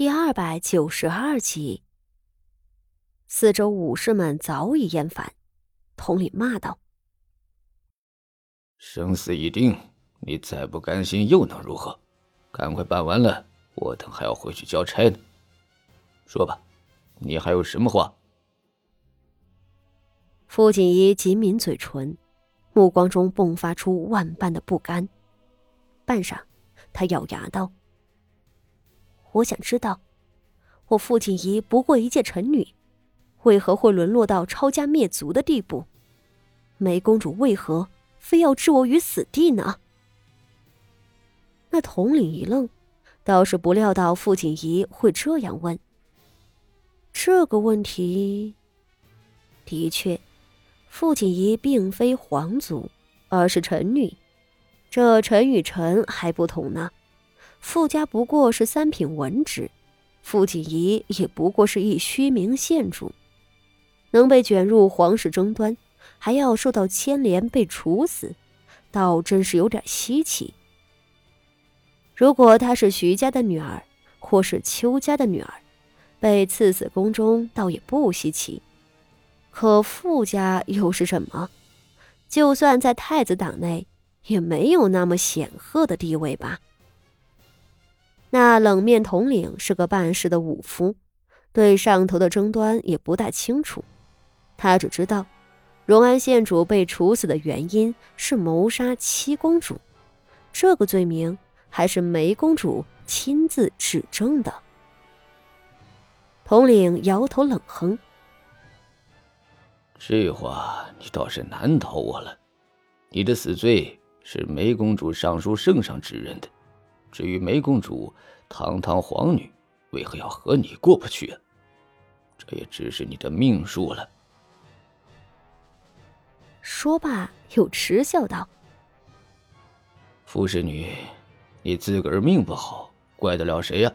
第二百九十二集。四周武士们早已厌烦，统领骂道：“生死已定，你再不甘心又能如何？赶快办完了，我等还要回去交差呢。说吧，你还有什么话？”傅锦衣紧抿嘴唇，目光中迸发出万般的不甘。半晌，他咬牙道：“我想知道，我傅锦仪不过一介臣女。”为何会沦落到抄家灭族的地步？梅公主为何非要置我于死地呢？那统领一愣，倒是不料到傅锦仪会这样问。这个问题，的确，傅锦仪并非皇族，而是臣女。这臣与臣还不同呢。傅家不过是三品文职，傅锦仪也不过是一虚名县主。能被卷入皇室争端，还要受到牵连被处死，倒真是有点稀奇。如果她是徐家的女儿，或是邱家的女儿，被赐死宫中，倒也不稀奇。可傅家又是什么？就算在太子党内，也没有那么显赫的地位吧？那冷面统领是个办事的武夫，对上头的争端也不大清楚。他只知道，荣安县主被处死的原因是谋杀七公主，这个罪名还是梅公主亲自指证的。统领摇头冷哼：“这话你倒是难倒我了。你的死罪是梅公主上书圣上指认的，至于梅公主堂堂皇女，为何要和你过不去啊？这也只是你的命数了。”说罢，又嗤笑道：“傅侍女，你自个儿命不好，怪得了谁呀？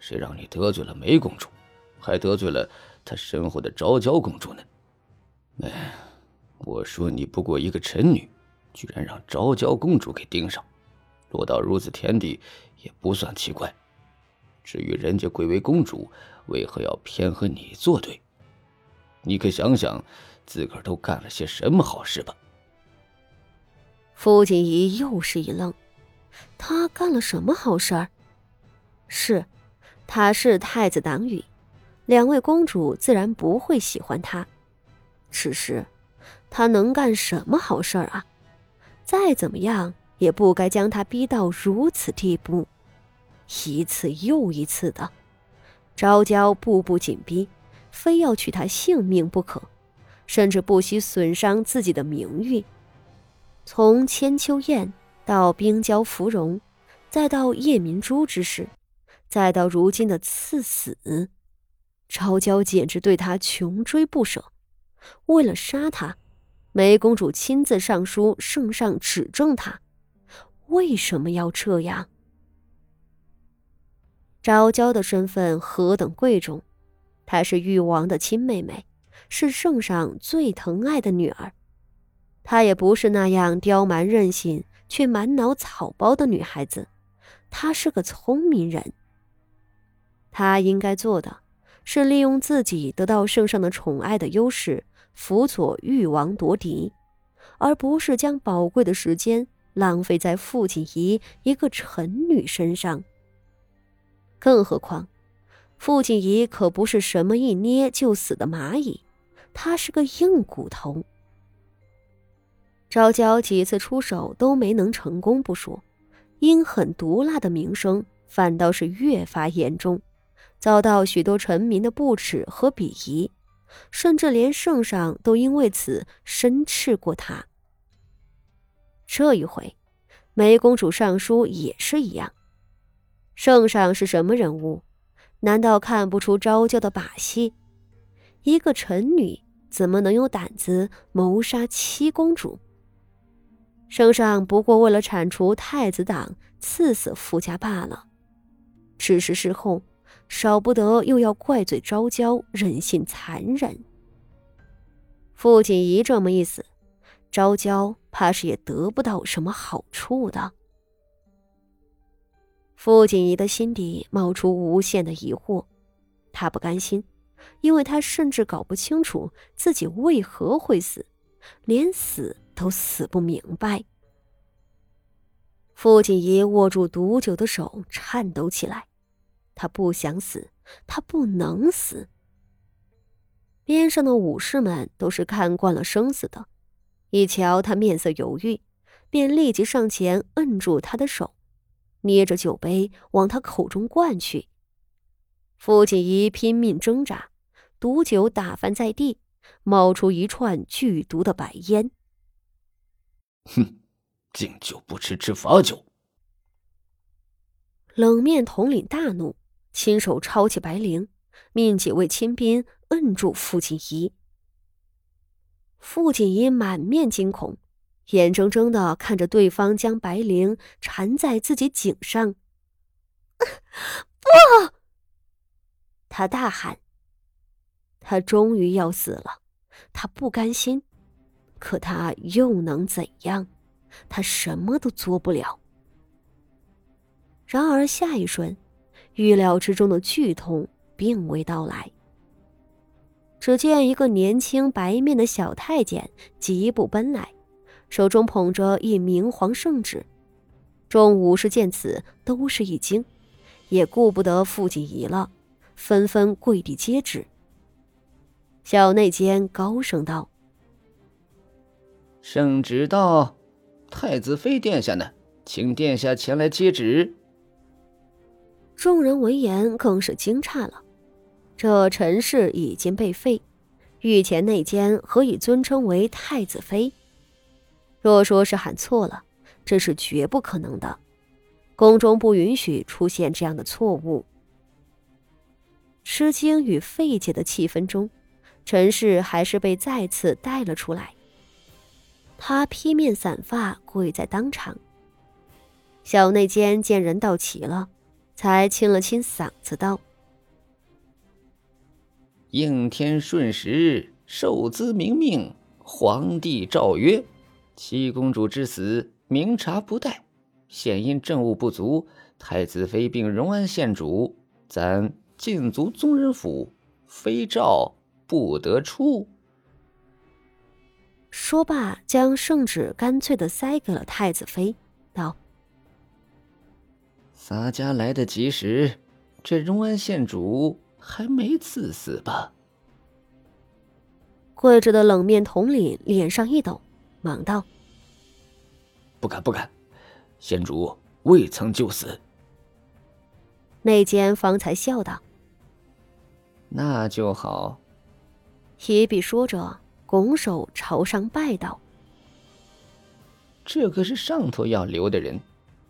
谁让你得罪了梅公主，还得罪了她身后的昭娇公主呢？哎，我说你不过一个臣女，居然让昭娇公主给盯上，落到如此田地也不算奇怪。至于人家贵为公主，为何要偏和你作对？你可想想。”自个儿都干了些什么好事吧？傅锦仪又是一愣，他干了什么好事？是，他是太子党羽，两位公主自然不会喜欢他。只是，他能干什么好事啊？再怎么样，也不该将他逼到如此地步，一次又一次的，昭娇步步紧逼，非要取他性命不可。甚至不惜损伤自己的名誉，从千秋宴到冰娇芙蓉，再到夜明珠之事，再到如今的赐死，昭娇简直对他穷追不舍。为了杀他，梅公主亲自上书圣上指证他，为什么要这样？昭娇的身份何等贵重，她是誉王的亲妹妹。是圣上最疼爱的女儿，她也不是那样刁蛮任性却满脑草包的女孩子，她是个聪明人。她应该做的，是利用自己得到圣上的宠爱的优势，辅佐誉王夺嫡，而不是将宝贵的时间浪费在傅锦仪一个臣女身上。更何况，傅锦仪可不是什么一捏就死的蚂蚁。他是个硬骨头。昭娇几次出手都没能成功不说，阴狠毒辣的名声反倒是越发严重，遭到许多臣民的不耻和鄙夷，甚至连圣上都因为此申斥过他。这一回，梅公主上书也是一样。圣上是什么人物？难道看不出昭娇的把戏？一个臣女。怎么能有胆子谋杀七公主？圣上不过为了铲除太子党，赐死傅家罢了。只是事后，少不得又要怪罪昭娇人性残忍。傅锦仪这么一死，昭娇怕是也得不到什么好处的。傅锦仪的心底冒出无限的疑惑，他不甘心，因为他甚至搞不清楚自己为何会死，连死都死不明白。傅锦仪握住毒酒的手颤抖起来，他不想死，他不能死。边上的武士们都是看惯了生死的，一瞧他面色犹豫，便立即上前摁住他的手，捏着酒杯往他口中灌去。傅锦仪拼命挣扎，毒酒打翻在地，冒出一串剧毒的白烟。哼，敬酒不吃吃罚酒。冷面统领大怒，亲手抄起白绫，命几位亲兵。摁住傅锦仪，傅锦仪满面惊恐，眼睁睁的看着对方将白绫缠在自己颈上。不！他大喊：“他终于要死了！他不甘心，可他又能怎样？他什么都做不了。”然而下一瞬，预料之中的剧痛并未到来。只见一个年轻白面的小太监疾步奔来，手中捧着一明黄圣旨。众武士见此，都是一惊，也顾不得傅锦仪了，纷纷跪地接旨。小内监高声道：“圣旨到，太子妃殿下呢？请殿下前来接旨。”众人闻言更是惊诧了。这陈氏已经被废，御前内监何以尊称为太子妃？若说是喊错了，这是绝不可能的。宫中不允许出现这样的错误。吃惊与费解的气氛中，陈氏还是被再次带了出来。他披面散发，跪在当场。小内监见人到齐了，才清了清嗓子道。应天顺时，受兹明命，皇帝诏曰：七公主之死，明察不待，现因政务不足，太子妃并荣安县主咱禁足宗人府，非诏不得出。说罢，将圣旨干脆的塞给了太子妃，道：“洒家来得及时，这荣安县主。”还没赐死吧？跪着的冷面统领脸上一抖，忙道：“不敢不敢，先主未曾就死。”内奸方才笑道：“那就好。”提笔说着，拱手朝上拜道：“这可是上头要留的人，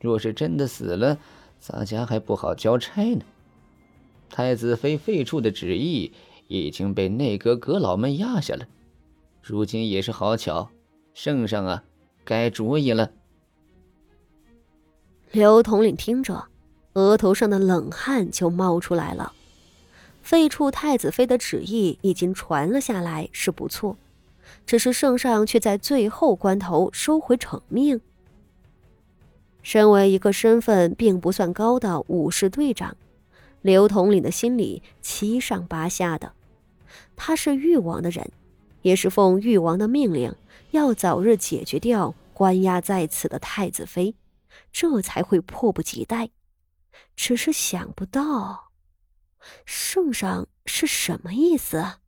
若是真的死了，咱家还不好交差呢。”太子妃废黜的旨意已经被内阁阁老们压下了，如今也是好巧，圣上啊，改主意了。刘统领听着，额头上的冷汗就冒出来了。废黜太子妃的旨意已经传了下来，是不错，只是圣上却在最后关头收回成命。身为一个身份并不算高的武士队长。刘统领的心里七上八下的，他是誉王的人，也是奉誉王的命令，要早日解决掉关押在此的太子妃，这才会迫不及待。只是想不到，圣上是什么意思？